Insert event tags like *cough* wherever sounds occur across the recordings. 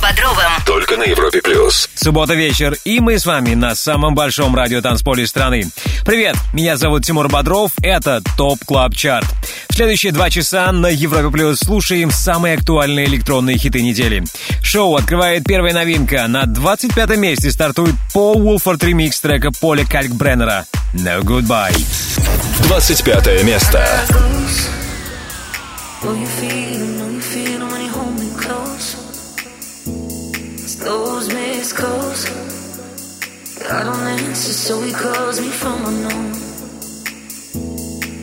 Бодровым. Только на Европе плюс. Суббота вечер, и мы с вами на самом большом радиотанцполе страны. Привет, меня зовут Тимур Бодров, это Top Club Chart. В следующие два часа на Европе плюс слушаем самые актуальные электронные хиты недели. Шоу открывает первая новинка. На 25 месте стартует Paul Woolford ремикс трека Поля Калькбреннера «No Goodbye». 25 место. Know you feel, know you feel missed calls. I don't answer, so he calls me from unknown.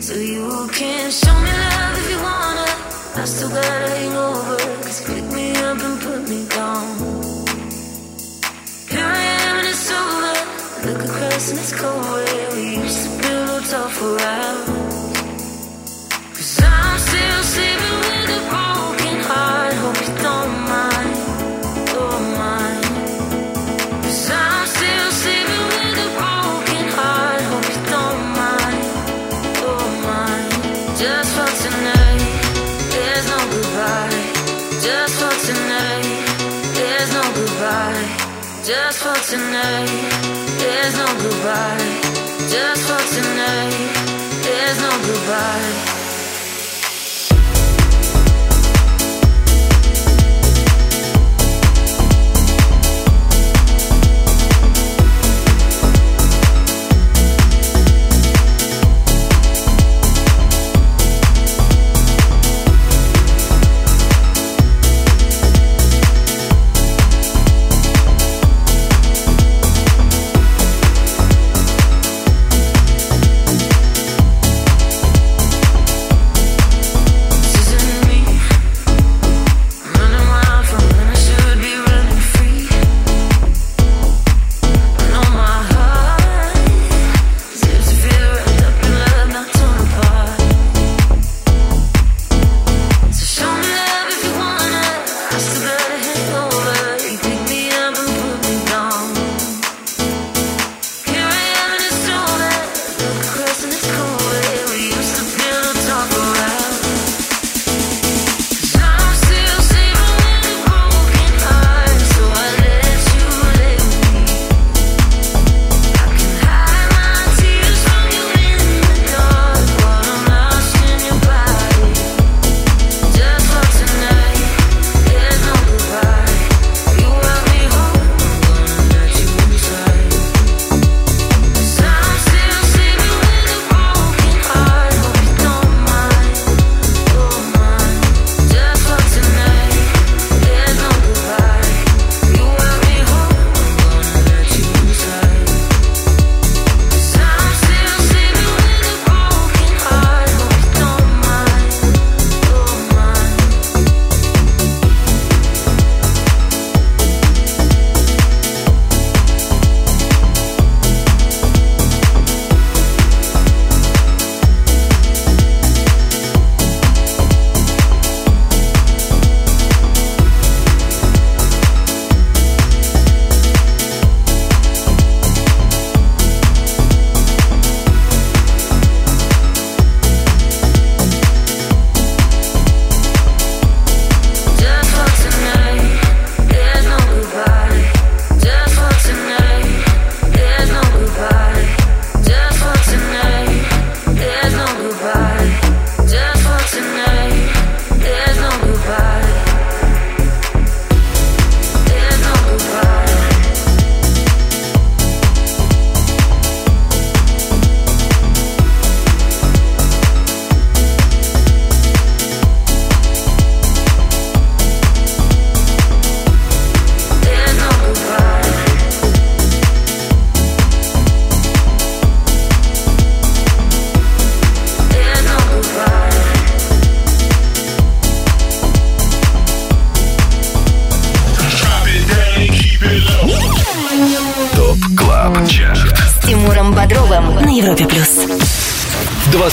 So you can show me love if you wanna. I still got a hangover. Cause pick me up and put me down. Here I am and it's over. Look across and it's cold where we used to pillow talk for hours. Cause I'm still sleeping Just for tonight, there's no goodbye. Just for tonight, there's no goodbye.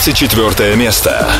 24 место.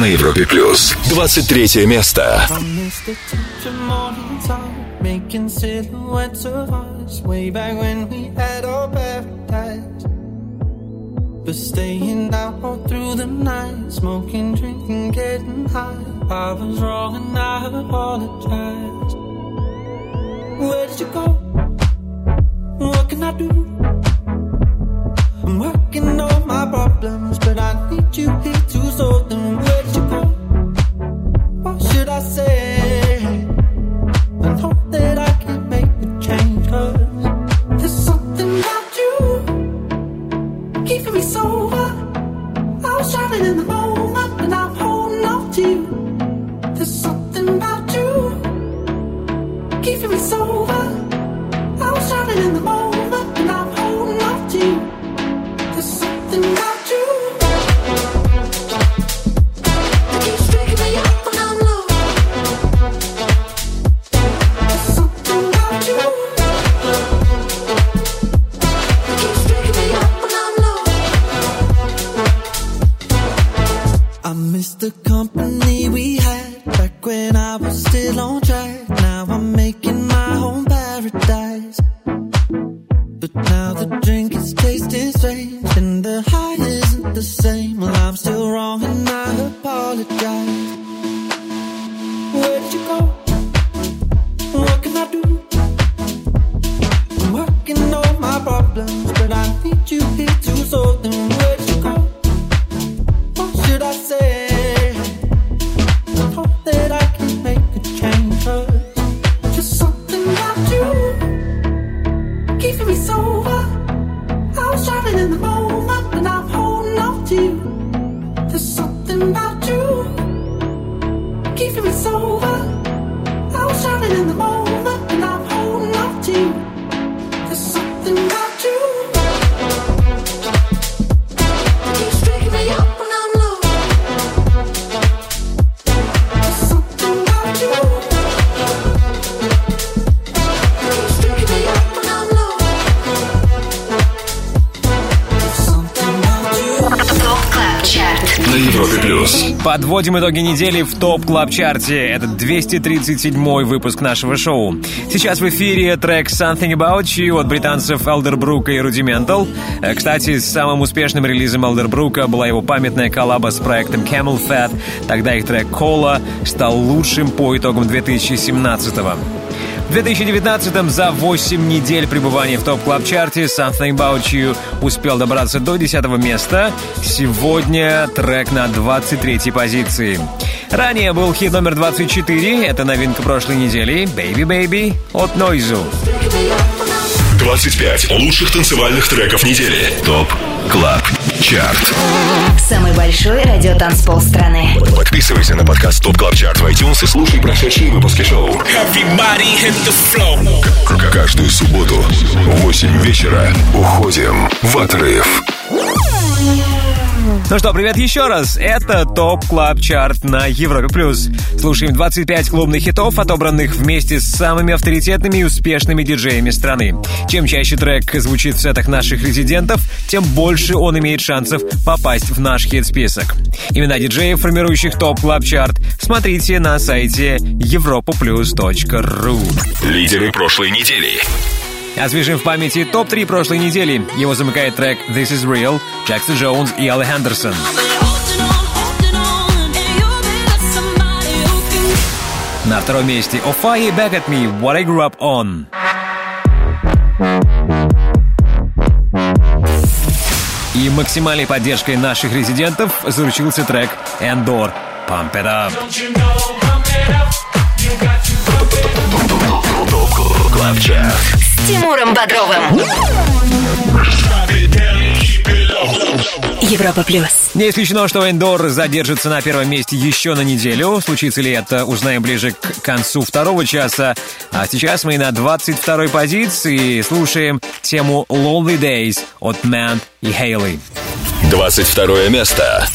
На Европе плюс. 23 место. Making the company. Подводим итоги недели в Top Club Chart е. Это 237 выпуск нашего шоу. Сейчас в эфире трек Something About You от британцев Элдербрука и Rudimental. Э, кстати, самым успешным релизом Элдербрука была его памятная коллаба с проектом CamelPhat. Тогда их трек Cola стал лучшим по итогам 2017 -го. В 2019-м за 8 недель пребывания в Top Club Chart е Something About You успел добраться до 10 места. Сегодня трек на 23 позиции. Ранее был хит номер 24, это новинка прошлой недели «Baby Baby» от Нойзу. 25 лучших танцевальных треков недели. ТОП КЛАБ ЧАРТ Самый большой радиотанцпол страны. Подписывайся на подкаст ТОП КЛАБ ЧАРТ в iTunes и слушай прошедшие выпуски шоу. Каждую субботу в 8 вечера уходим в отрыв. Ну что, привет еще раз. Это Top Club Chart на Европе+. плюс. Слушаем 25 клубных хитов, отобранных вместе с самыми авторитетными и успешными диджеями страны. Чем чаще трек звучит в сетах наших резидентов, тем больше он имеет шансов попасть в наш хит-список. Имена диджеев, формирующих Top Club Chart, смотрите на сайте europaplus.ru Лидеры прошлой недели. Освежим в памяти топ-3 прошлой недели. Его замыкает трек «This is Real», Джексон Джонс и Алли Хендерсон. На втором месте Офаи «Back at Me», «What I Grew Up On». И максимальной поддержкой наших резидентов заручился трек «Endor» «Pump It Up». Клабчарт Тимуром Бодровым. Европа плюс. Не исключено, что Эндор задержится на первом месте еще на неделю. Случится ли это, узнаем ближе к концу второго часа. А сейчас мы на 22-й позиции слушаем тему Lonely Days от Мэн и Хейли. 22 место.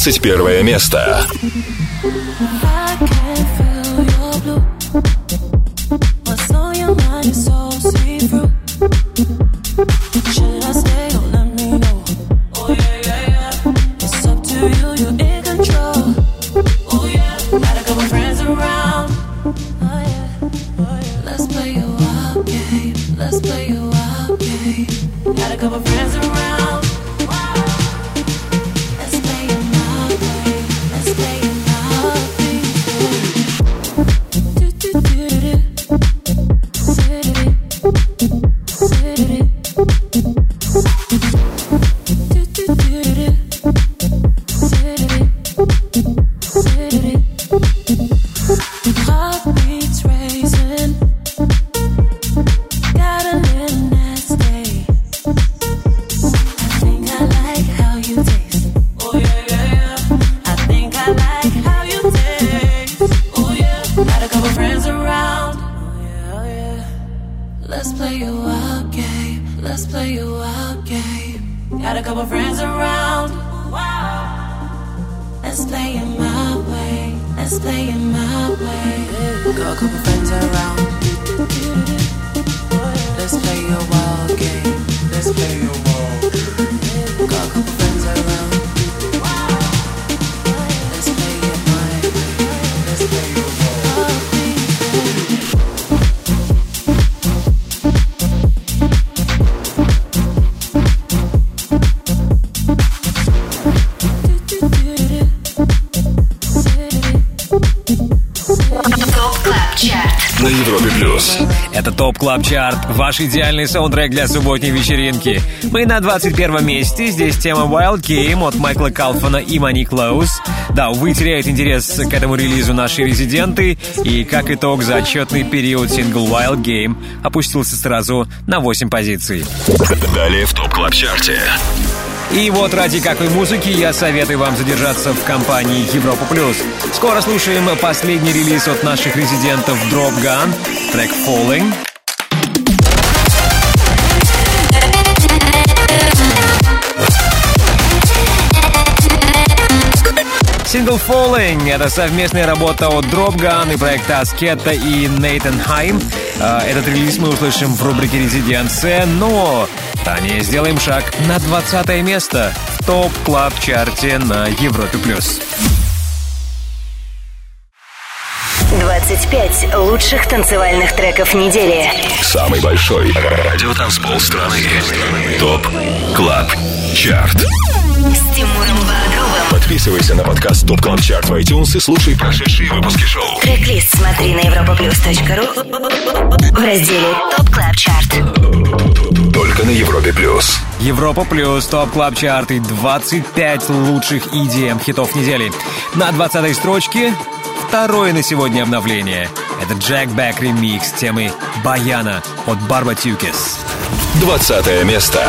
21 место. Club Chart, ваш идеальный саундтрек для субботней вечеринки. Мы на 21 месте, здесь тема Wild Game от Michael Calfan а и Мани Клоус. Да, увы, теряет интерес к этому релизу наши резиденты, и как итог за отчетный период сингл Wild Game опустился сразу на 8 позиций. Далее в Top Club Chart е. И вот ради какой музыки я советую вам задержаться в компании Европа Плюс. Скоро слушаем последний релиз от наших резидентов Dropgun, трек Falling. Сингл Falling — это совместная работа от Dropgun и проекта Asketa и Natan Chaim. А, этот релиз мы услышим в рубрике «Резиденция», но ранее сделаем шаг на 20 место в Top Club Chart е на Европе+. плюс. 25 лучших танцевальных треков недели. Самый большой радиотанцпол страны. Top Club Chart. С Тимуром Подписывайся на подкаст Top Club Chart в iTunes и слушай прошедшие выпуски шоу. Трек-лист смотри на europaplus.ru в разделе Top Club Chart. Только на Европе Плюс. Европа Плюс, Top Club Chart и 25 лучших EDM хитов недели. На 20 строчке второе на сегодня обновление. Это Джек Бэк ремикс темы «Баяна» от Барбатюкис. 20 место.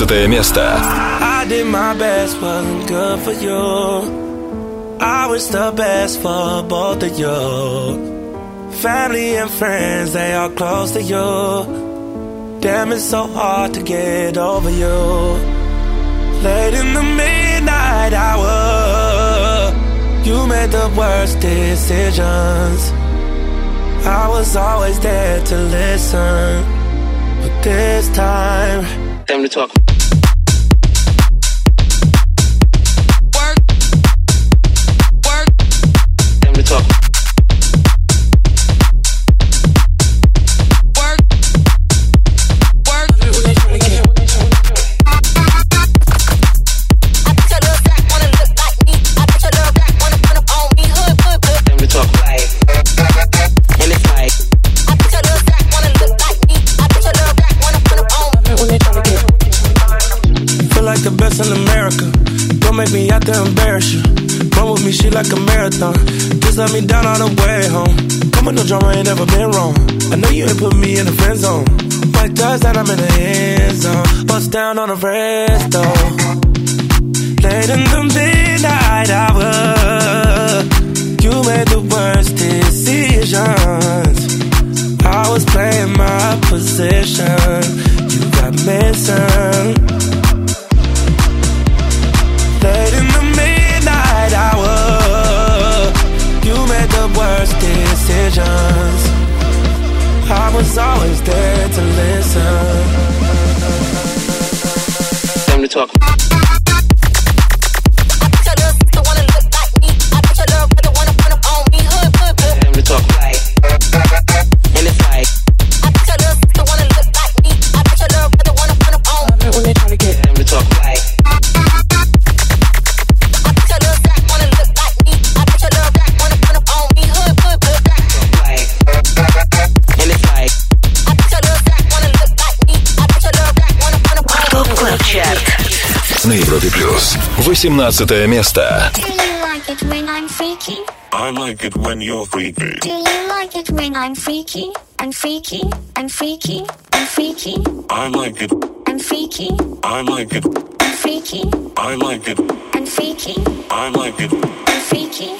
15 место. I did my best, wasn't good for you. I was the best for both of you. Family and friends, they are close to you. Damn, it's so hard to get over you. Late in the midnight hour, you made the worst decisions. I was always there to listen, but this time, time to talk. on a red 17 место. Do you like it when I'm freaky? I like it when you're freaky. Do you like it when I'm freaky? I'm freaky. I'm freaky. I'm freaky. I like it. I'm freaky. I like it. I'm freaky. I like it. I'm freaky. I like it. I'm freaky.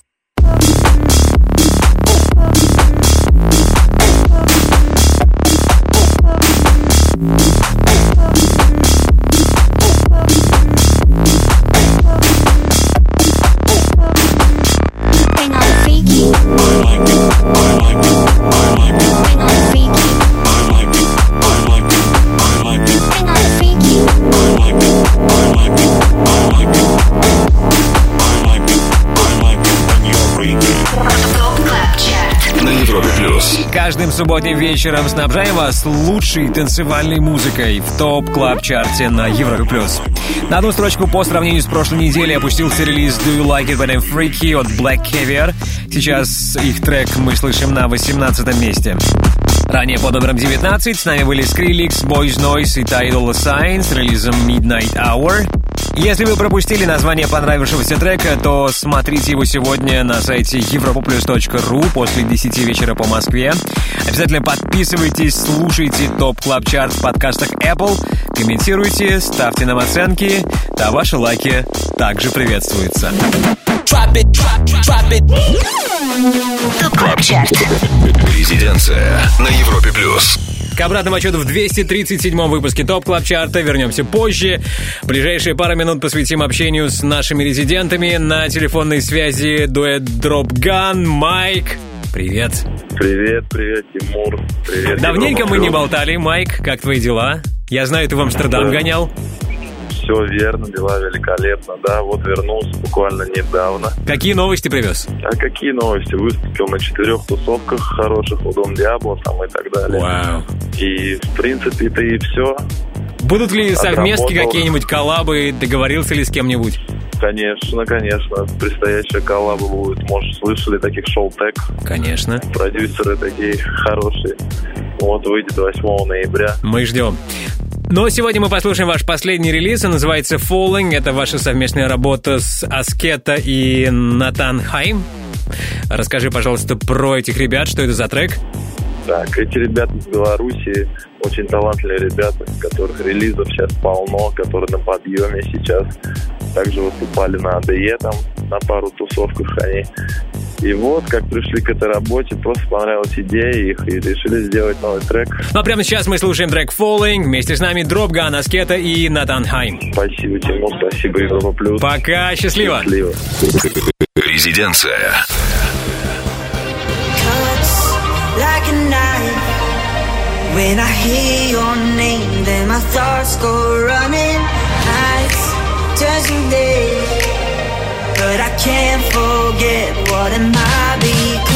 субботним вечером снабжаем вас лучшей танцевальной музыкой в топ клаб чарте на Европе+. плюс. На одну строчку по сравнению с прошлой неделей опустился релиз Do You Like It When I'm Freaky от Black Caviar. Сейчас их трек мы слышим на 18 месте. Ранее по номерам 19 с нами были Skrillex, Boys Noise и Tidal Sign с релизом Midnight Hour. Если вы пропустили название понравившегося трека, то смотрите его сегодня на сайте europoplus.ru после 10 вечера по Москве. Обязательно подписывайтесь, слушайте Top Club Chart в подкастах Apple, комментируйте, ставьте нам оценки, да ваши лайки также приветствуются. Top Club Chart Резиденция на Европе плюс. К обратному отсчету в 237-м выпуске Top Club Chart а вернемся позже. Ближайшие пару минут посвятим общению с нашими резидентами. На телефонной связи дуэт Gun. Майк, привет. Привет, привет, Тимур. Привет. Давненько мы не болтали. Майк, как твои дела? Я знаю, ты в Амстердам Да. гонял. Все верно, дела великолепно. Да, вот вернулся буквально недавно. Какие новости привез? А какие новости? Выступил на четырех тусовках хороших у Дом Диабло там и так далее. Вау. И, в принципе, это и все. Будут ли совместки какие-нибудь коллабы? Договорился ли с кем-нибудь? Конечно, конечно. Предстоящая коллаба будет. Может, слышали таких шоу-тек. Конечно. Продюсеры такие хорошие. Вот выйдет 8 ноября. Мы ждем. Но сегодня мы послушаем ваш последний релиз, он называется Falling. Это ваша совместная работа с Аскета и Натан Хайм. Расскажи, пожалуйста, про этих ребят, что это за трек? Так, эти ребята из Беларуси очень талантливые ребята, которых релизов сейчас полно, которые на подъеме сейчас. Также выступали на АДЕ там на пару тусовках они. И вот, как пришли к этой работе, просто понравилась идея их и решили сделать новый трек. Ну а прямо сейчас мы слушаем трек Falling. Вместе с нами Дропган, Аскета и Натан Хайм. Спасибо, Тимур, спасибо, Европа Плюс. Пока, счастливо! Счастливо. Резиденция. When I hear your name, then my thoughts go running. Nights turn to days, but I can't forget what am I becoming.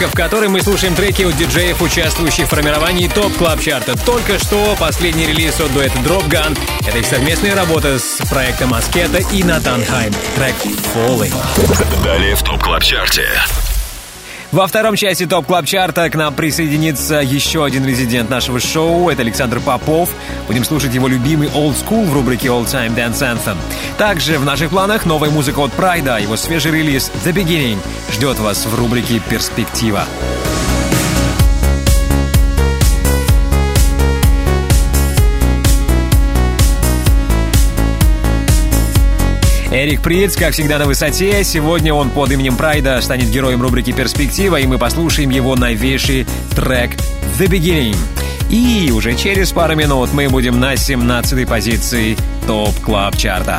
Рубрика, в которой мы слушаем треки от диджеев, участвующих в формировании Top Club Chart а. Только что последний релиз от дуэта Dropgun. Это их совместная работа с проектом Asketa и Natan Chaim. Трек «Falling». Далее в Top Club Chart е. Во второй части Top Club Chart а к нам присоединится еще один резидент нашего шоу. Это Александр Попов. Будем слушать его любимый Old School в рубрике All Time Dance Anthem. Также в наших планах новая музыка от Pryda. Его свежий релиз The Beginning ждет вас в рубрике «Перспектива». Эрик Приц, как всегда, на высоте. Сегодня он под именем Pryda станет героем рубрики «Перспектива», и мы послушаем его новейший трек «The Beginning». И уже через пару минут мы будем на 17-й позиции Top Club Chart а.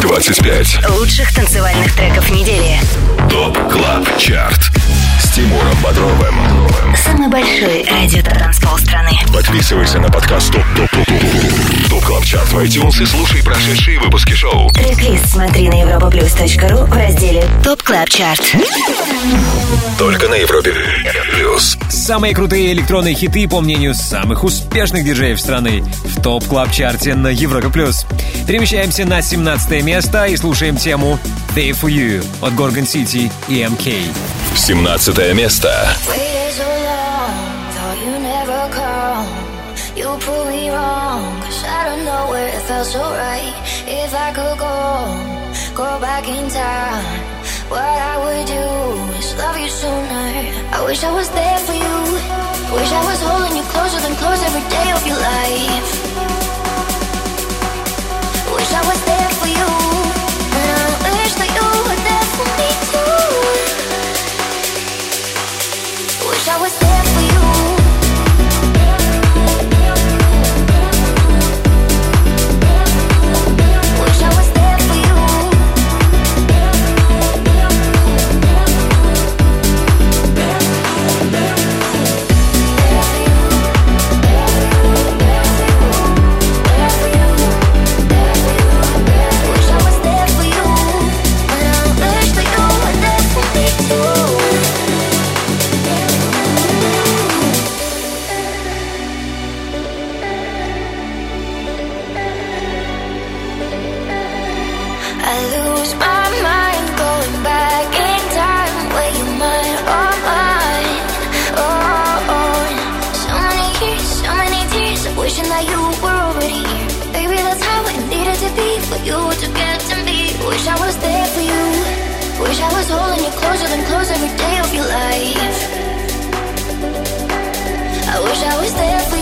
25. Лучших танцевальных треков недели. Top Club Chart. С Тимуром Бодровым. Самый большой радиотанцпол страны. Подписывайся на подкаст Top Top Top Top Top Club Chart в iTunes и слушай прошедшие выпуски шоу. Трек-лист смотри на europaplus.ru в разделе Top Club Chart. Только на Европе плюс. Самые крутые электронные хиты, по мнению самых успешных диджеев страны, в Top Club Chart е на Европе+. плюс. Перемещаемся на 17 место и слушаем тему «Day for You» от Gorgon City и MK. 17 место. You prove me wrong, out of nowhere it felt so right. If I could go, go back in time, what I would do is love you sooner. I wish I was there for you. Wish I was holding you closer than close every day of your life. Wish I was there close every day of your life. I wish I was there for you.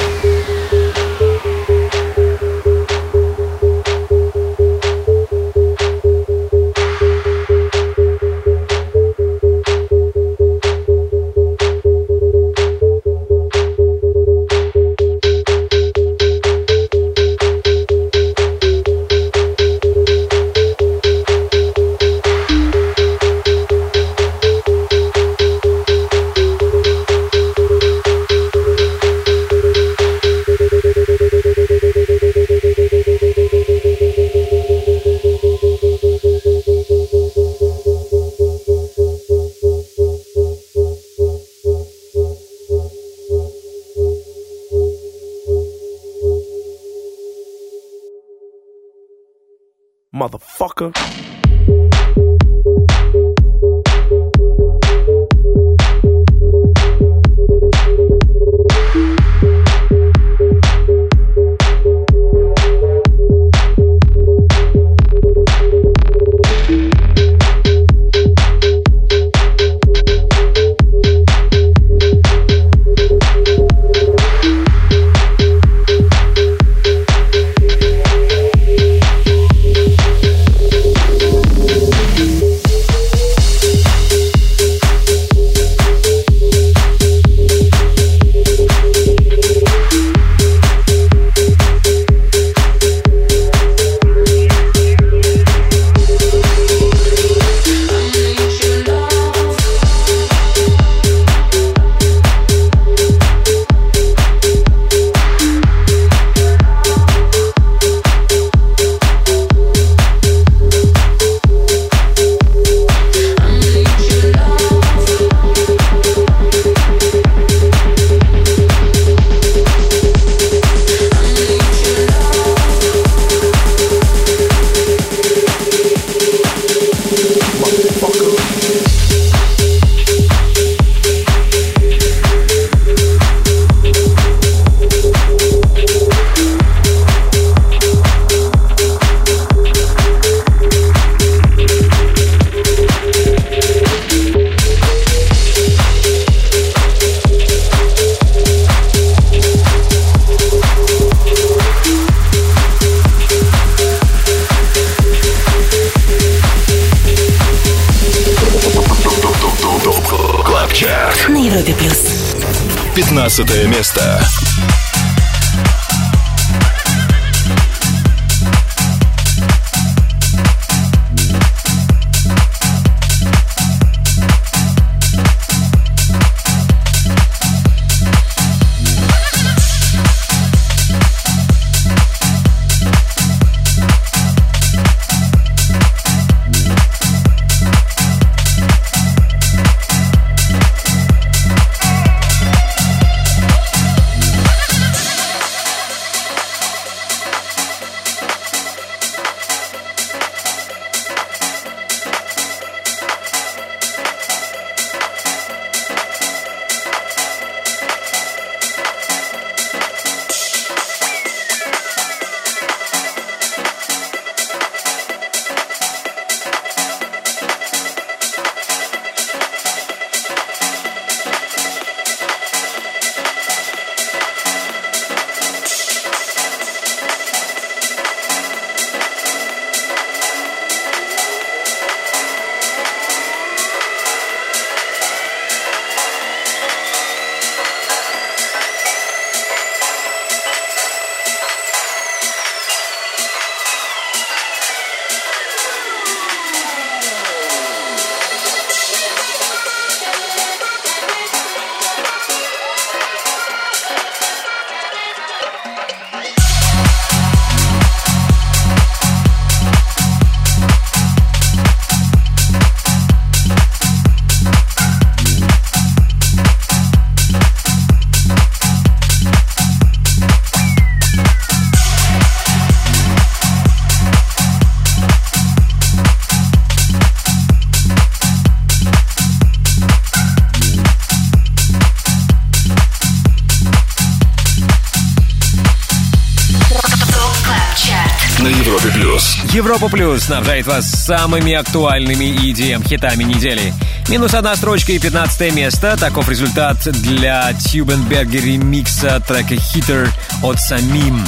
Европа Плюс снабжает вас самыми актуальными EDM-хитами недели. Минус одна строчка и 15 место. Таков результат для Тюбенберга ремикса трека «Hitter» от Самим.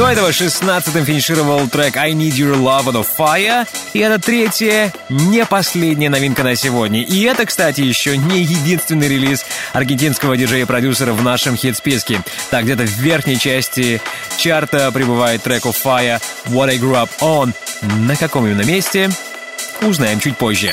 До этого 16-м финишировал трек «I Need Your Love» of Fire. И это третья, не последняя новинка на сегодня. И это, кстати, еще не единственный релиз аргентинского диджея-продюсера в нашем хит-списке. Так, где-то в верхней части чарта прибывает трек of Fire «What I Grew Up On». На каком именно месте? Узнаем чуть позже.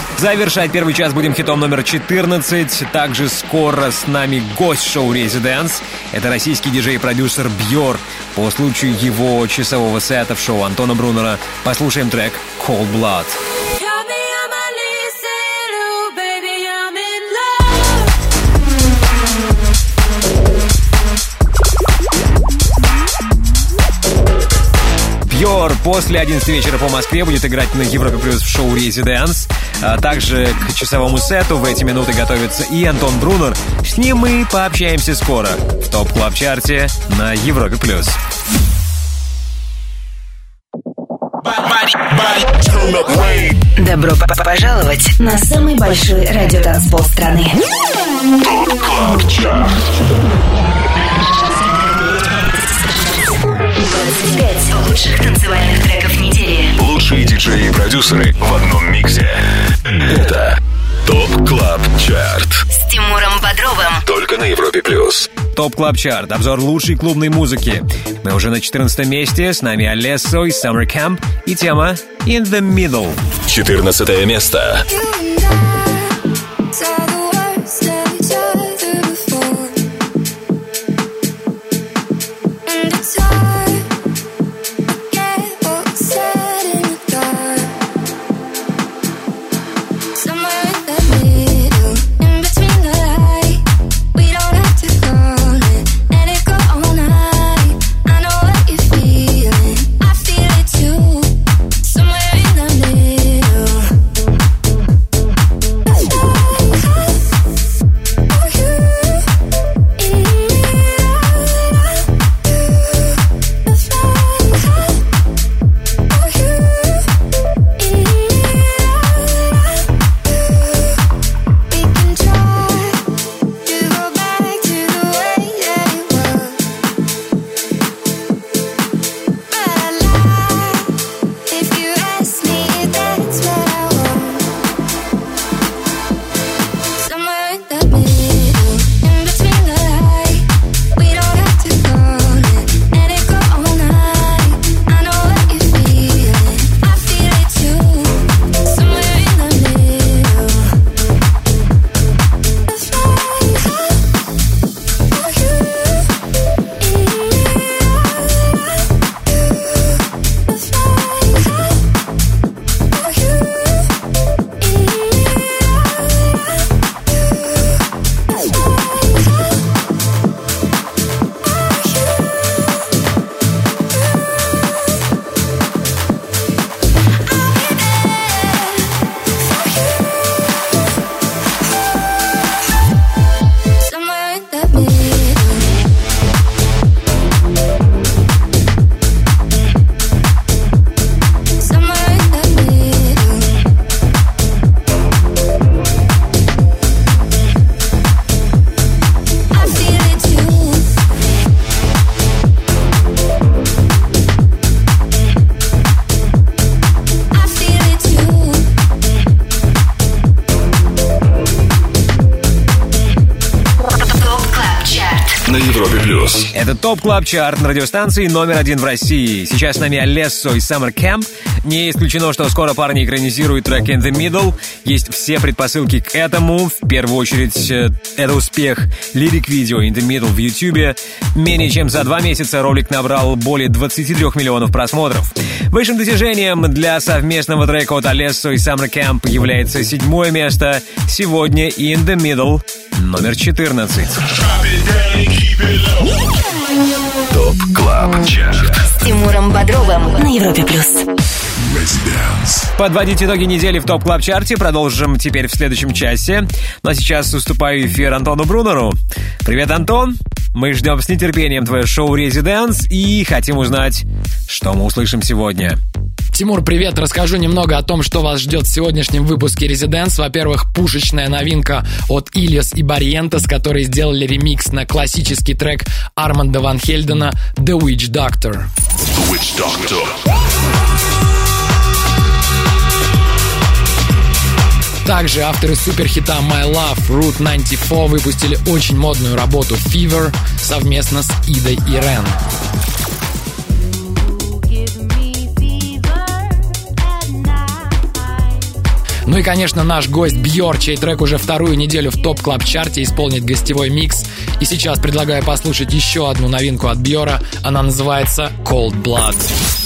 Завершать первый час будем хитом номер 14. Также скоро с нами гость шоу «Residance». Это российский диджей и продюсер Бьор. По случаю его часового сета в шоу Антона Брунера послушаем трек «Cold Blood». Бьор после 11 вечера по Москве будет играть на Европе Плюс в шоу «Residance». А также к часовому сету в эти минуты готовится и Антон Брунер. С ним мы пообщаемся скоро в Top Club Chart е на Европе Плюс. Добро пожаловать на самый большой радиотанцпол страны. Top Club Chart. Лучших танцевальных треков недели. Лучшие диджеи и продюсеры в одном миксе. Это Top Club Chart. С Тимуром Бодровым. Только на Европе Плюс. Top Club Chart. Обзор лучшей клубной музыки. Мы уже на 14 месте. С нами Alesso и Sumr Camp. И тема In the Middle. 14 место. Это Top Club Chart на радиостанции номер один в России. Сейчас с нами Alesso и Sumr Camp. Не исключено, что скоро парни экранизируют трек In the Middle. Есть все предпосылки к этому. В первую очередь, э, это успех lyric -видео In the Middle в YouTube. Менее чем за два месяца ролик набрал более 23 миллионов просмотров. Высшим достижением для совместного трека от Alesso и Sumr Camp является седьмое место. Сегодня In the Middle номер 14. Top Club Chart. С Тимуром Бодровым на Европе Плюс. Подводить итоги недели в Top Club Chart е продолжим теперь в следующем часе. Ну а сейчас уступаю эфир Антону Брунеру. Привет, Антон! Мы ждем с нетерпением твое шоу «Residance» и хотим узнать, что мы услышим сегодня. Тимур, привет! Расскажу немного о том, что вас ждет в сегодняшнем выпуске Residance. Во-первых, пушечная новинка от Ilyus и Barrientos, которые сделали ремикс на классический трек Арманда Ван Хельдена «The Witch Doctor». Witch Doctor. Также авторы суперхита My Love Route 94 выпустили очень модную работу Fever совместно с Идой и Рен. Ну и, конечно, наш гость Бьор, чей трек уже вторую неделю в топ клаб чарте исполнит гостевой микс. И сейчас предлагаю послушать еще одну новинку от Бьора. Она называется Cold Blood.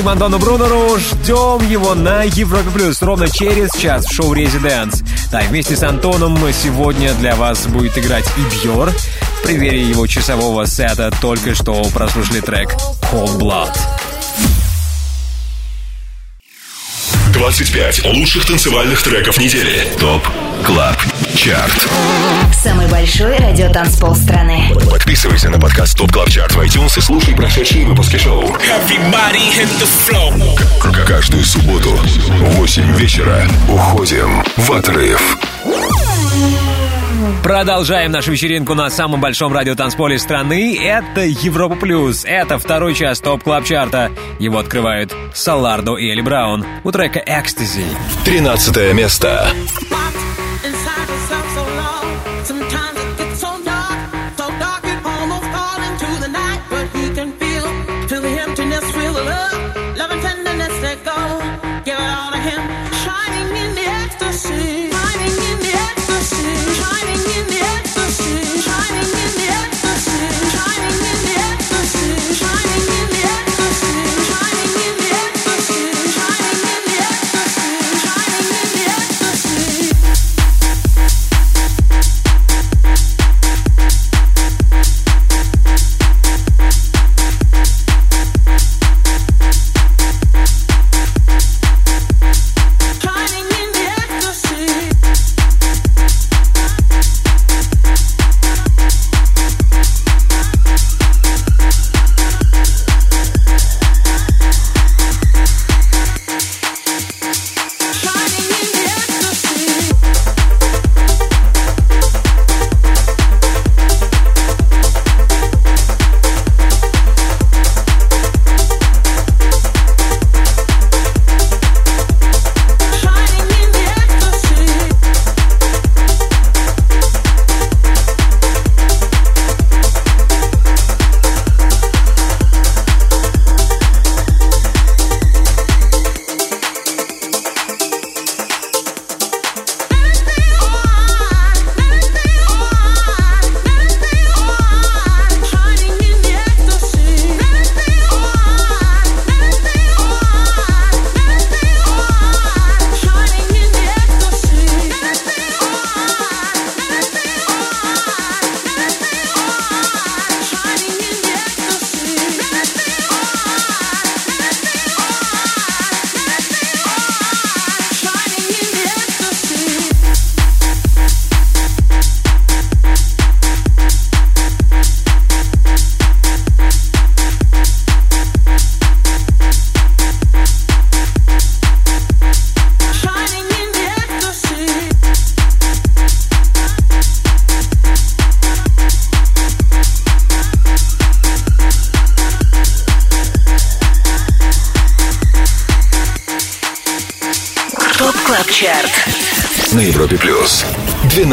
Спасибо Антону Брунеру. Ждем его на Европе Плюс ровно через час в шоу Резиденс. Да, вместе с Антоном сегодня для вас будет играть и Бьор. В преддверии его часового сета только что прослушали трек Cold Blood. 25 лучших танцевальных треков недели. ТОП КЛАБ ЧАРТ. Самый большой радиотанцпол страны. Подписывайся на подкаст ТОП КЛАБ ЧАРТ в iTunes и слушай прошедшие выпуски шоу. К- Каждую субботу в 8 вечера уходим в отрыв. Продолжаем нашу вечеринку на самом большом радиотанцполе страны. Это Европа Плюс. Это второй час Top Club Chart а. Его открывают Solardo и Eli Brown и трек «Ecstasy». 13 место.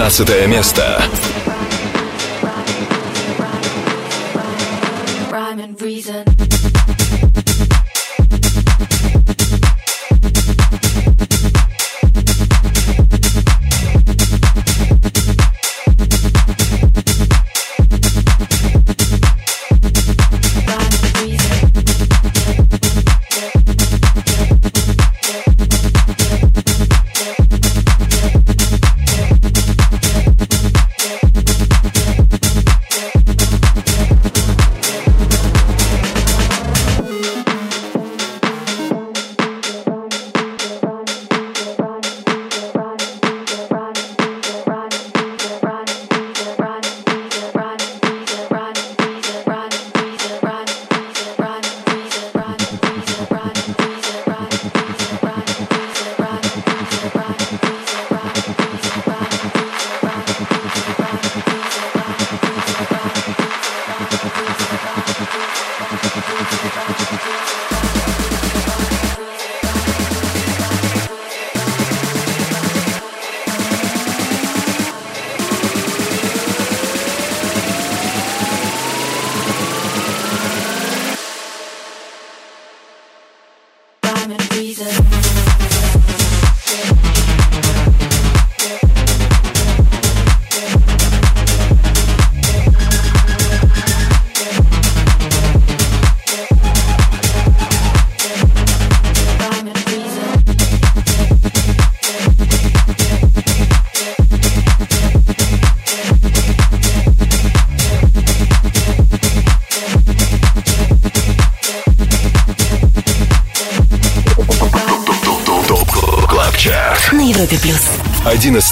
15 место. Rhyme and reason.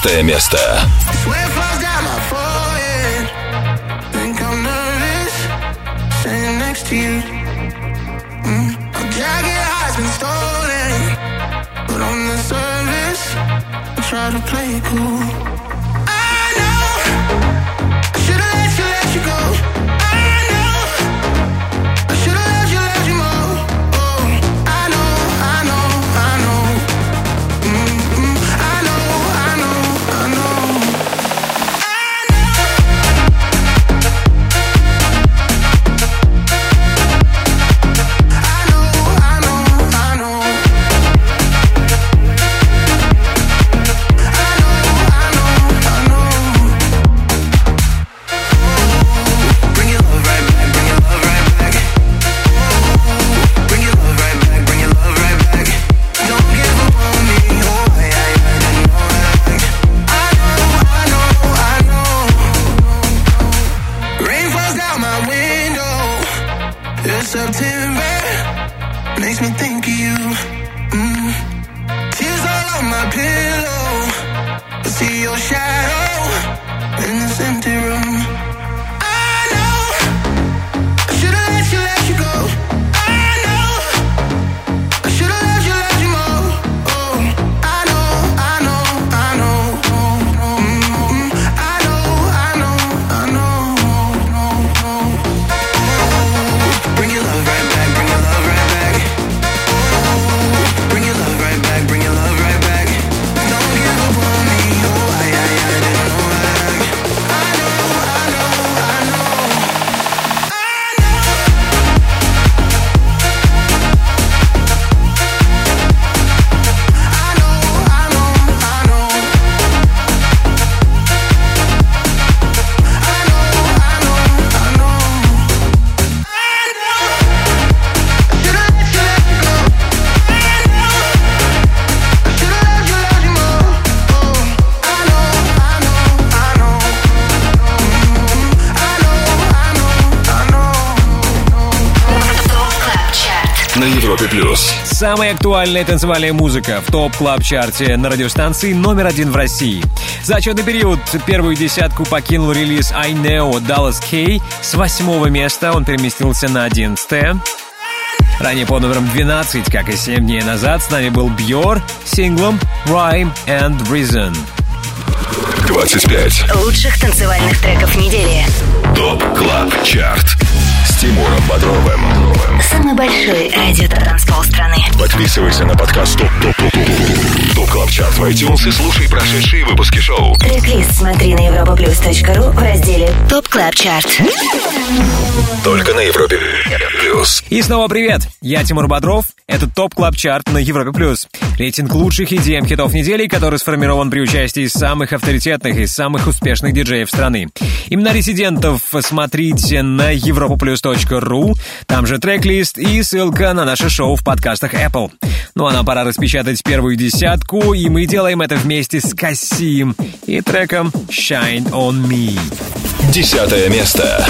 шестое место. Самая актуальная танцевальная музыка в Top Club Chart е на радиостанции номер один в России. За отчетный период первую десятку покинул релиз I Know Dallas K. С восьмого места он переместился на одиннадцатое. Ранее по номерам 12, как и 7 дней назад, с нами был Бьор с синглом Rhyme and Reason. 25 лучших танцевальных треков недели. Top Club Chart Тимуром Бодровым. Самый большой радиотанцпол страны. Подписывайся на подкаст Top Top Top Top Top Club Chart в iTunes и слушай прошедшие выпуски шоу. трек смотри на europaplus.ru в разделе Top Club Chart. Только на Европе Плюс. И снова привет, я Тимур Бодров. Это Top Club Chart на Европе плюс. Рейтинг лучших EDM-хитов недели, который сформирован при участии самых авторитетных и самых успешных диджеев страны. Имена резидентов смотрите на europaplus.ru, там же трек-лист и ссылка на наше шоу в подкастах Apple. Ну а нам пора распечатать первую десятку, и мы делаем это вместе с Касим и треком «Shine on me». Десятое место.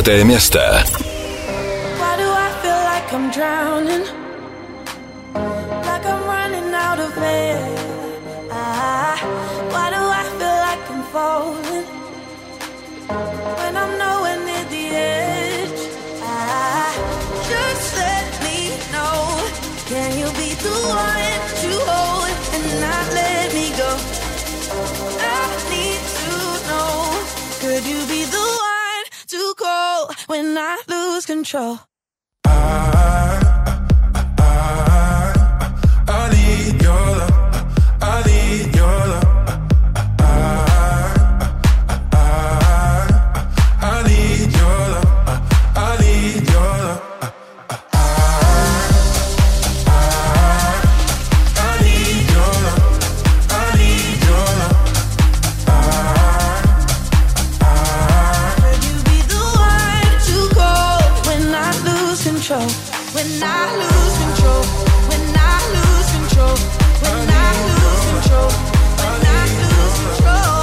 Пятое место. control. When I lose control. When I lose control. When I lose control. When I lose control.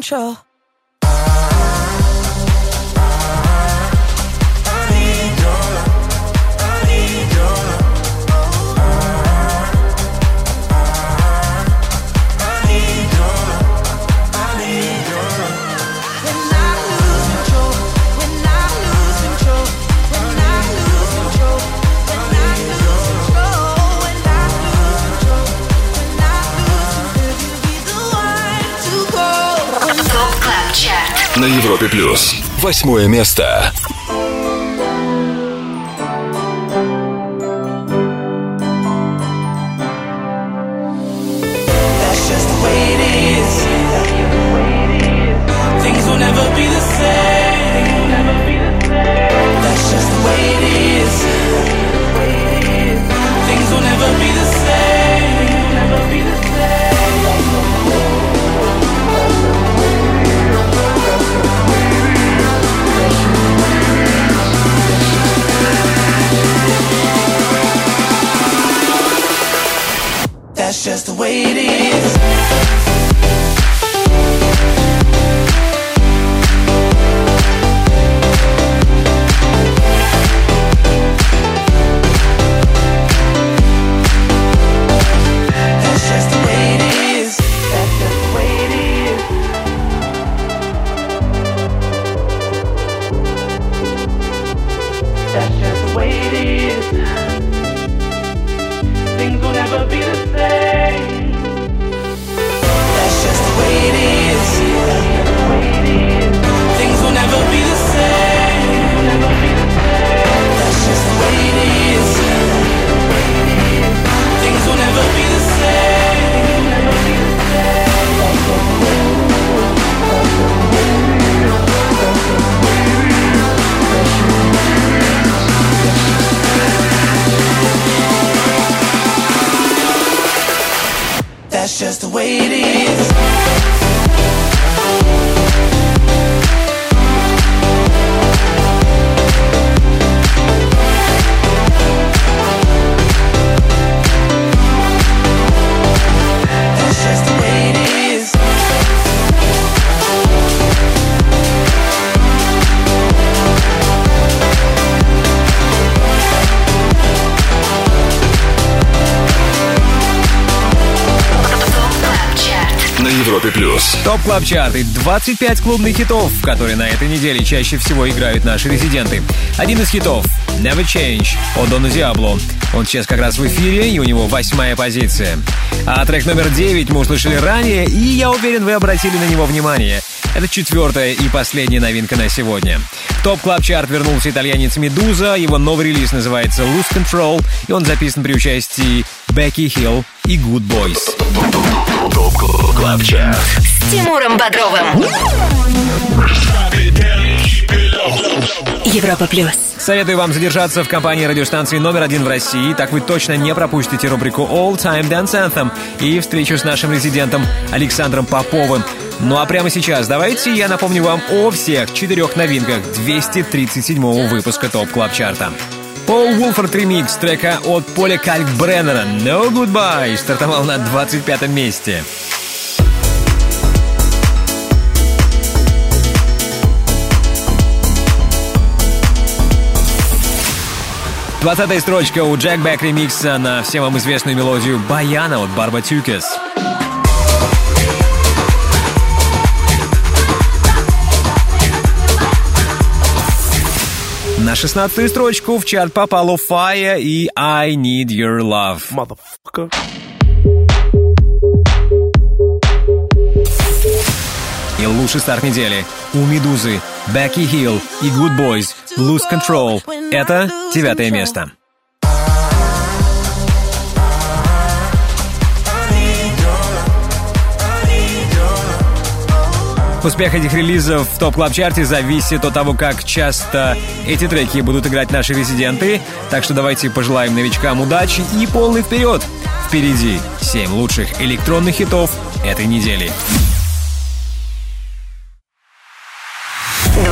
Control? на Европе плюс. Восьмое место. Things will never just the way it is. Top Club Chart и 25 клубных хитов, которые на этой неделе чаще всего играют наши резиденты. Один из хитов Never Change от Дона Диабло. Он сейчас как раз в эфире, и у него восьмая позиция. А трек номер 9 мы услышали ранее, и я уверен, вы обратили на него внимание. Это четвертая и последняя новинка на сегодня. В Top Club Chart вернулся итальянец Медуза, его новый релиз называется Lose Control, и он записан при участии Бекки Хилл и Good Boys. Top Club Chart. с Тимуром Бодровым. Европа плюс. Советую вам задержаться в компании радиостанции номер один в России, так вы точно не пропустите рубрику All Time Dance Anthem и встречу с нашим резидентом Александром Поповым. Ну а прямо сейчас давайте я напомню вам о всех четырех новинках 237-го выпуска Top Club Chart а. Пол Вулфорд ремикс трека от Поля Калькбреннера «No Goodbye» стартовал на 25 месте. Двадцатая строчка у Джек Бэк ремикса на всем вам известную мелодию «Баяна» от Барба Тюкес. На шестнадцатую строчку в чарт попало Fire и I Need Your Love. Motherfucker. И лучший старт недели у Медузы Becky Hill и Good Boys Lose Control. Это девятое место. Успех этих релизов в топ клаб чарте зависит от того, как часто эти треки будут играть наши резиденты. Так что давайте пожелаем новичкам удачи и полный вперед! Впереди 7 лучших электронных хитов этой недели.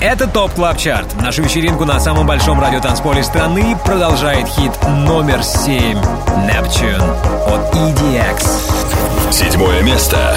Это Top Club Chart. Нашу вечеринку на самом большом радиотанцполе страны продолжает хит номер 7 Neptune от EDX. Седьмое место.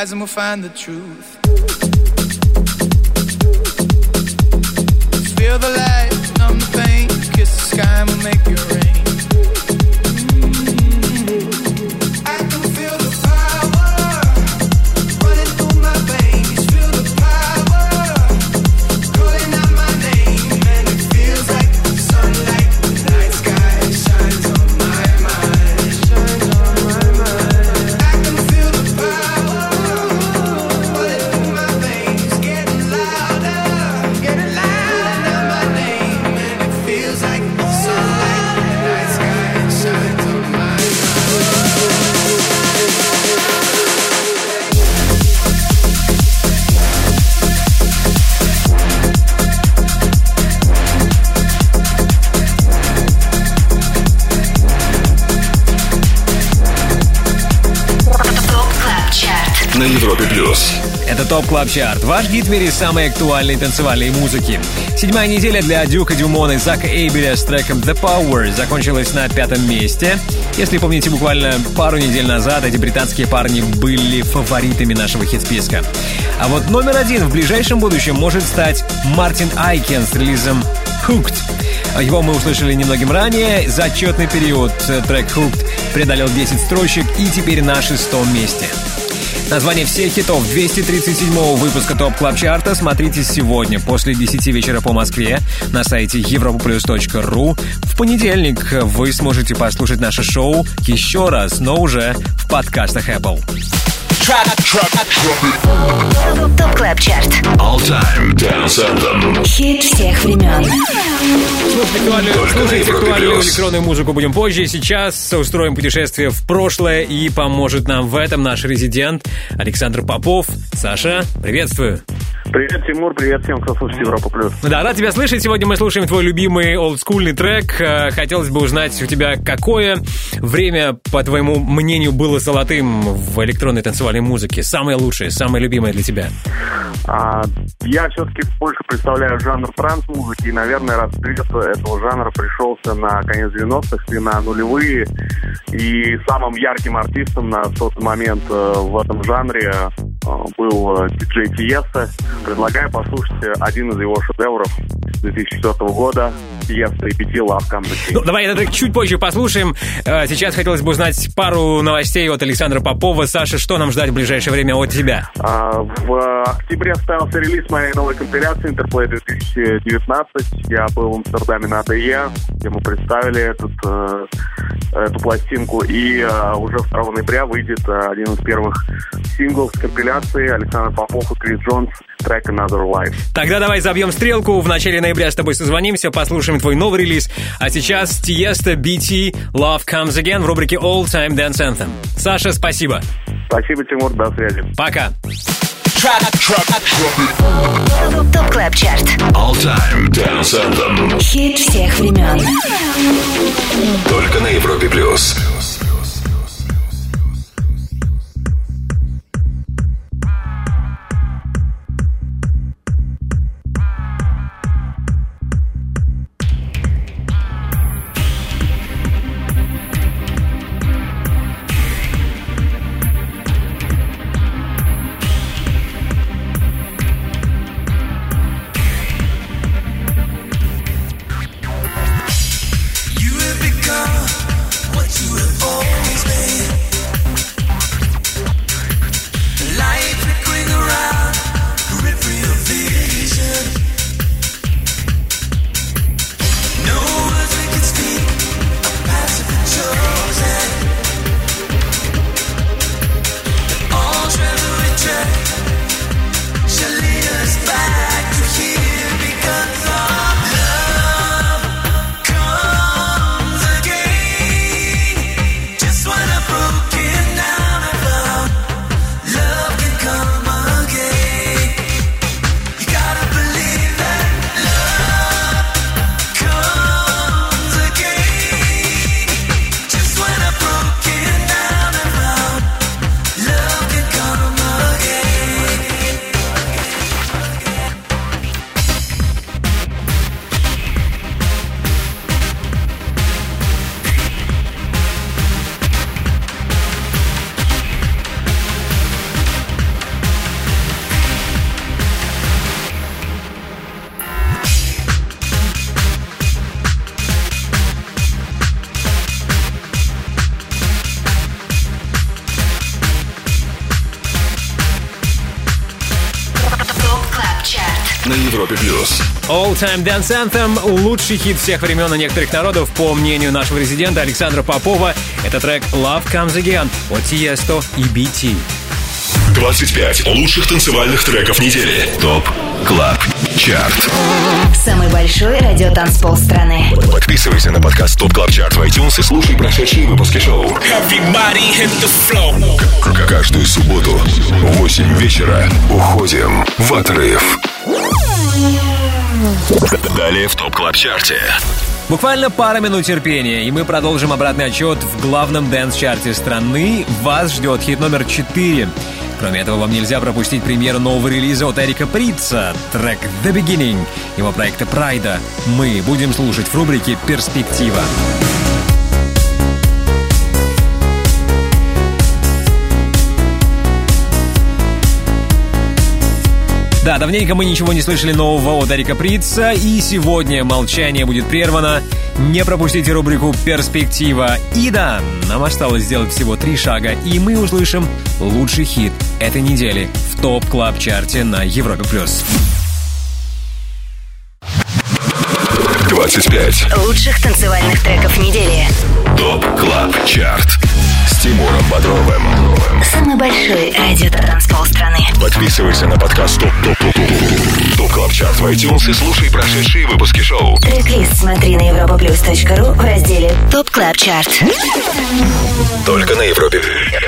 Lies and we'll find the truth. Feel the light, numb the pain. Kiss the sky and we'll make it rain. Top Club Chart, ваш гид в самой актуальной танцевальной музыки. Седьмая неделя для Дюка Дюмона и Зака Эйбеля с треком The Power закончилась на пятом месте. Если помните, буквально пару недель назад эти британские парни были фаворитами нашего хит-списка. А вот номер один в ближайшем будущем может стать Мартин Айкин с релизом Hooked. Его мы услышали немногим ранее. За отчетный период трек Hooked преодолел 10 строчек и теперь на шестом месте. Название всех хитов 237-го выпуска Top Club Chart а смотрите сегодня после 10 вечера по Москве на сайте europaplus.ru. В понедельник вы сможете послушать наше шоу еще раз, но уже в подкастах Apple. Top Club Chart. All Time Dance Anthem. Хит всех времен. Слушать актуальную, электронную музыку будем позже. Сейчас устроим путешествие в прошлое и поможет нам в этом наш резидент Александр Попов. Саша, приветствую. Привет, Тимур, привет всем, кто слушает Европа Плюс. Да, рад тебя слышать. Сегодня мы слушаем твой любимый олдскульный трек. Э, Хотелось бы узнать у тебя, какое время, по твоему мнению, было золотым в электронной танцевальной музыке? Самое лучшее, самое любимое для тебя? А, я все-таки больше представляю жанр транс-музыки, и, наверное, расцвет этого жанра пришелся на конец 90-х и на нулевые. И самым ярким артистом на тот момент э, в этом жанре был э, диджей Тиеста. Предлагаю послушать э, один из его шедевров 2004 года Тиеста и пяти King. Ну, давай этот трек чуть позже послушаем. Э, Сейчас хотелось бы узнать пару новостей от Александра Попова. Саша, что нам ждать в ближайшее время от тебя? А, В октябре состоялся релиз моей новой компиляции Interplay 2019. Я был в Амстердаме на АДЕ, где мы представили этот, эту пластинку. И уже 2 ноября выйдет один из первых синглов с компиляции Александр Попов и Крис Джонс трек Another Life. Тогда давай забьем стрелку. В начале ноября с тобой созвонимся, послушаем твой новый релиз. А сейчас Тиесто, BT, Love Comes Again в рубрике All Time Dance Anthem. Саша, спасибо. Спасибо, Тимур, до связи. Пока. Top Club Chart. All Time Dance Anthem. Хит всех времен. Только на Европе Плюс. Time Dance Anthem — лучший хит всех времен и некоторых народов, по мнению нашего резидента Александра Попова. Это трек Love Comes Again от Тиесто и BT. 25 лучших танцевальных треков недели. ТОП КЛАБ ЧАРТ. Самый большой радиотанцпол страны. Подписывайся на подкаст ТОП КЛАБ ЧАРТ в iTunes и слушай прошедшие выпуски шоу. К- Каждую субботу в 8 вечера уходим в отрыв. Далее в Top Club Chart е. Буквально пара минут терпения, и мы продолжим обратный отсчет в главном dance-чарте страны. Вас ждет хит номер 4. Кроме этого, вам нельзя пропустить премьеру нового релиза от Эрика Прица, трек «The Beginning», его проекта «Pryda». Мы будем слушать в рубрике «Перспектива». Да, давненько мы ничего не слышали нового от Эрика Прица, и сегодня молчание будет прервано. Не пропустите рубрику «Перспектива». И да, нам осталось сделать всего три шага, и мы услышим лучший хит этой недели в Top Club Chart е на Европе плюс. 25 Лучших танцевальных треков недели. Top Club Chart с Тимуром Бодровым. Самый большой радиотанцпол страны. Подписывайся на подкаст Top Top Top Top Top Club Chart в iTunes и слушай прошедшие выпуски шоу. Трек-лист смотри на europaplus.ru в разделе Top Club Chart. Только на Европе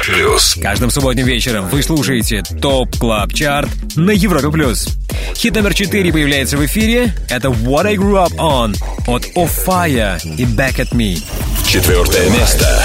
плюс. Каждым субботним вечером вы слушаете Top Club Chart на Европе плюс. Хит номер 4 появляется в эфире. Это «What I Grew Up On» от OFFAIAH и «Back at Me». Четвертое место.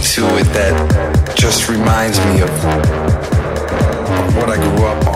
to it that just reminds me of what I grew up on.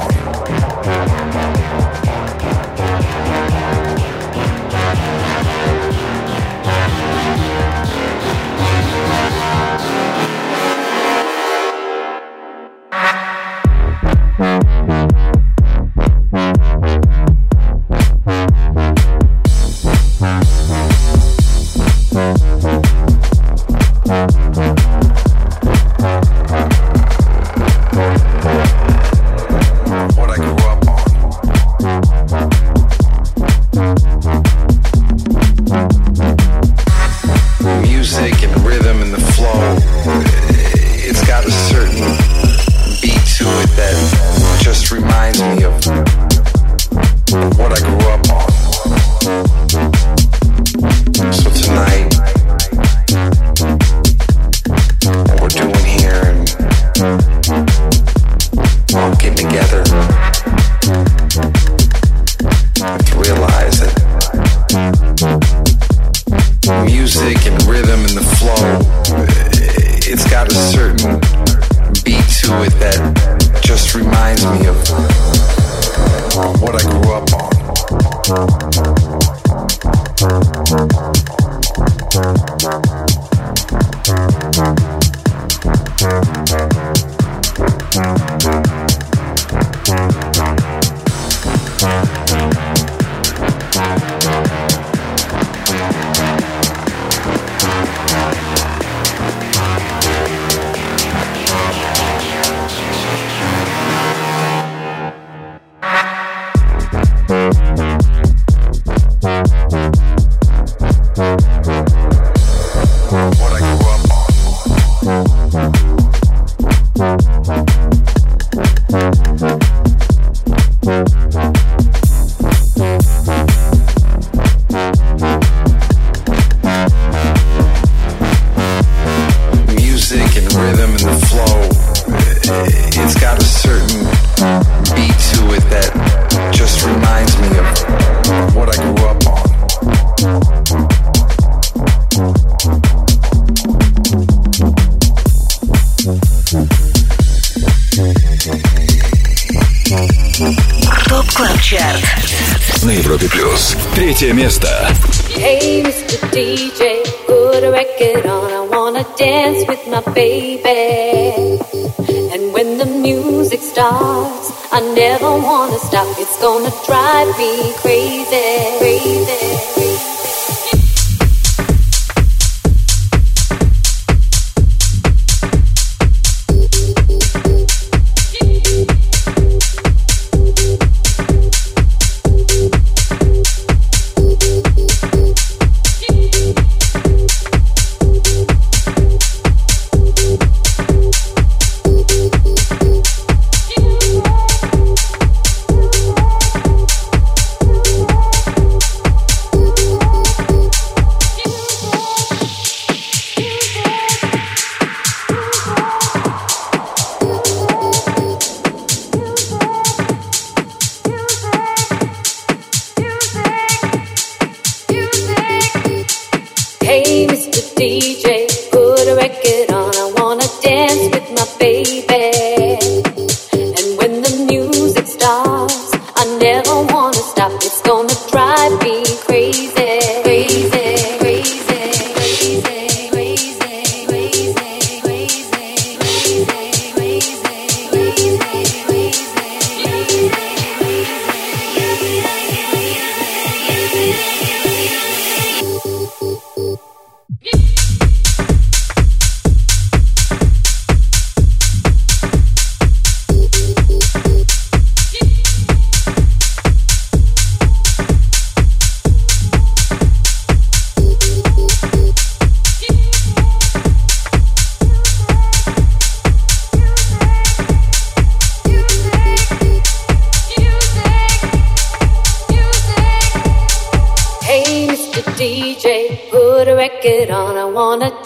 get on, I wanna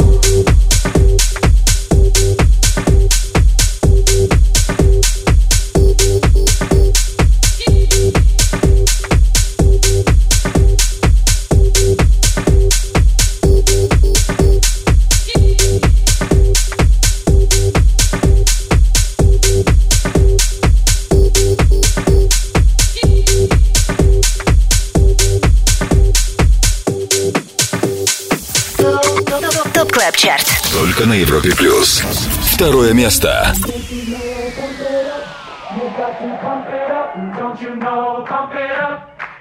Только на Европе плюс. Второе место.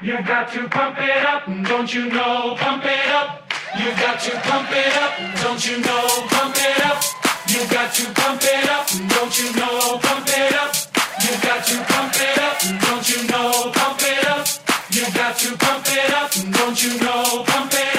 You got to pump it up, don't you know? Pump it up. You got to pump it up, don't you know? Pump it up. You got to pump it up, don't you know? Pump it up. You got to pump it up, don't you know? Pump it up. You got to pump it up, don't you know? Pump it up.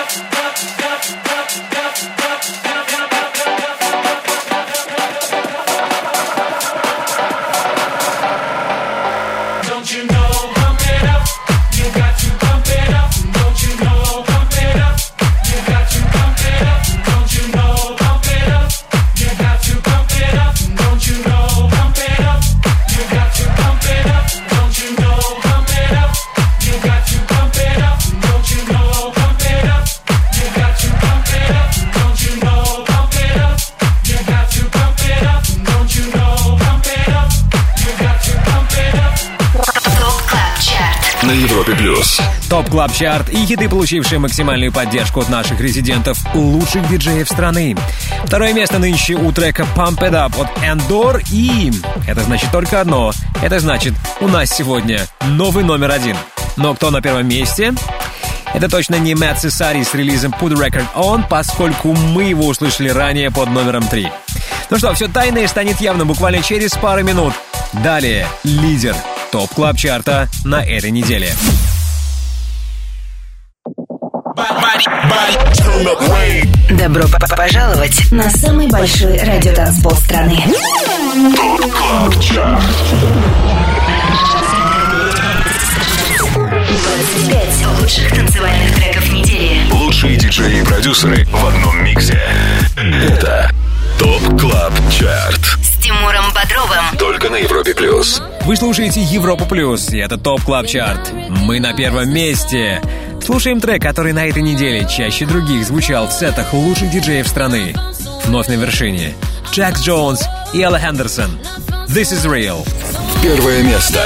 плюс. Top Club Chart и хиты, получившие максимальную поддержку от наших резидентов, лучших диджеев страны. Второе место нынче у трека Pump It Up от Endor и... Это значит только одно. Это значит, у нас сегодня новый номер один. Но кто на первом месте? Это точно не Мэтт Цесари с релизом Put Record On, поскольку мы его услышали ранее под номером 3. Ну что, все тайное станет явно буквально через пару минут. Далее лидер топ клаб чарта на этой неделе. Добро п- п- пожаловать на самый большой радиотанцпол страны. 25 лучших танцевальных треков недели. Лучшие диджеи и продюсеры в одном миксе. Это Top Club Chart. Тимуром Бодровым. Только на Европе плюс. Вы слушаете Европу Плюс, и это Top Club Chart. Мы на первом месте. Слушаем трек, который на этой неделе чаще других звучал в сетах лучших диджеев страны. Вновь на вершине. Джекс Джонс и Элла Хендерсон. This is real. Первое место.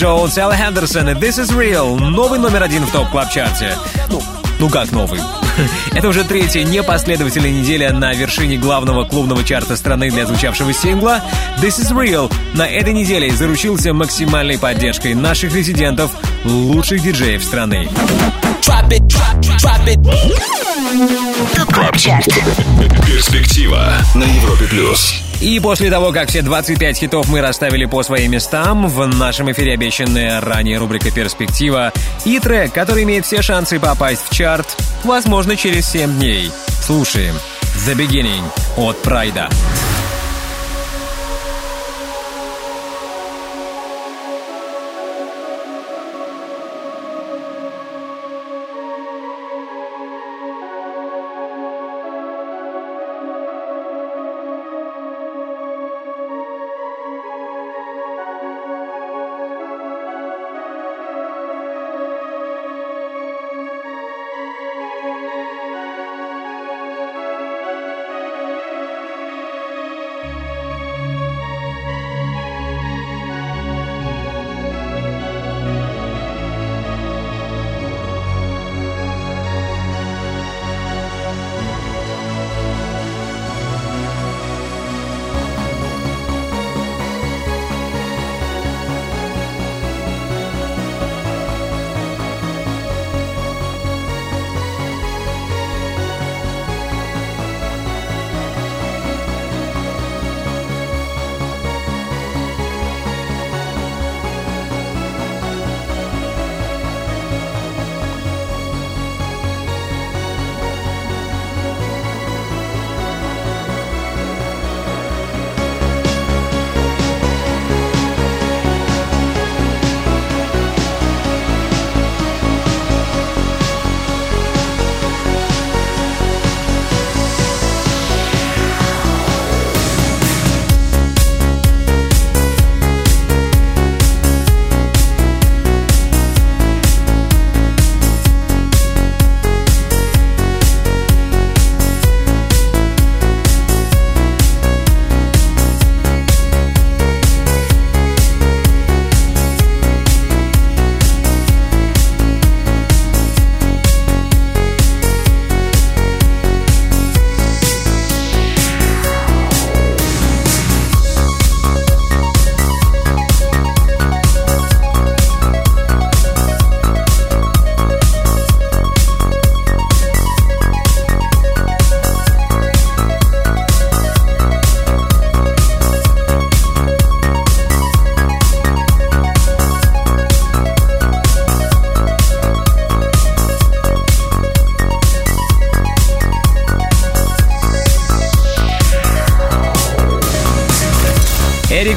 Джонс, Элла Хендерсон и This is Real. Новый номер один в топ клаб чарте Ну, ну как новый? *laughs* Это уже третья непоследовательная неделя на вершине главного клубного чарта страны для звучавшего сингла This is Real. На этой неделе заручился максимальной поддержкой наших резидентов, лучших диджеев страны. Перспектива на Европе плюс. И после того, как все 25 хитов мы расставили по своим местам, в нашем эфире обещанная ранее рубрика «Перспектива» и трек, который имеет все шансы попасть в чарт, возможно, через 7 дней. Слушаем «The Beginning» от Прайда. Эрик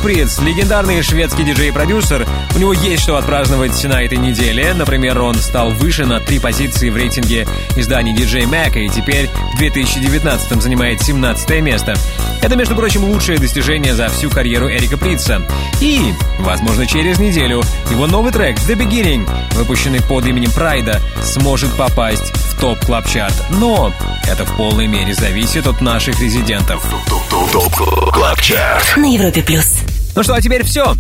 Приц, легендарный шведский диджей и продюсер. У него есть что отпраздновать на этой неделе. Например, он стал выше на три позиции в рейтинге изданий DJ Mac и теперь в 2019 занимает 17 место. Это, между прочим, лучшее достижение за всю карьеру Эрика Прица. И, возможно, через неделю его новый трек The Beginning, выпущенный под именем Прайда, сможет попасть в топ клаб чарт Но это в полной мере зависит от наших резидентов. TOP CLUB CHART На Европе Плюс. Ну что, а теперь все.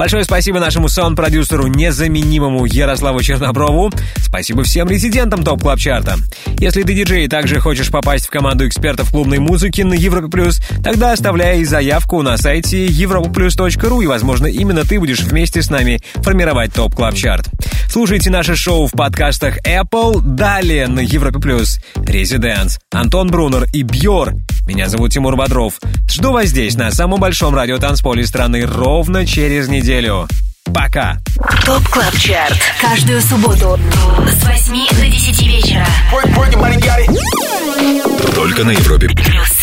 Большое спасибо нашему саунд-продюсеру, незаменимому Ярославу Черноброву. Спасибо всем резидентам TOP Club Chart а. Если ты диджей и также хочешь попасть в команду экспертов клубной музыки на Европе Плюс, тогда оставляй заявку на сайте europaplus.ru и, возможно, именно ты будешь вместе с нами формировать TOP Club Chart. Слушайте наше шоу в подкастах Apple, далее на Европе Плюс, ResiDANCE, Антон Брунер и B-Your. Меня зовут Тимур Бодров. Жду вас здесь, на самом большом радиотанцполе страны, ровно через неделю. Пока! ТОП КЛАБ ЧАРТ. Каждую субботу с 8 до 10 вечера. Только на Европе Плюс.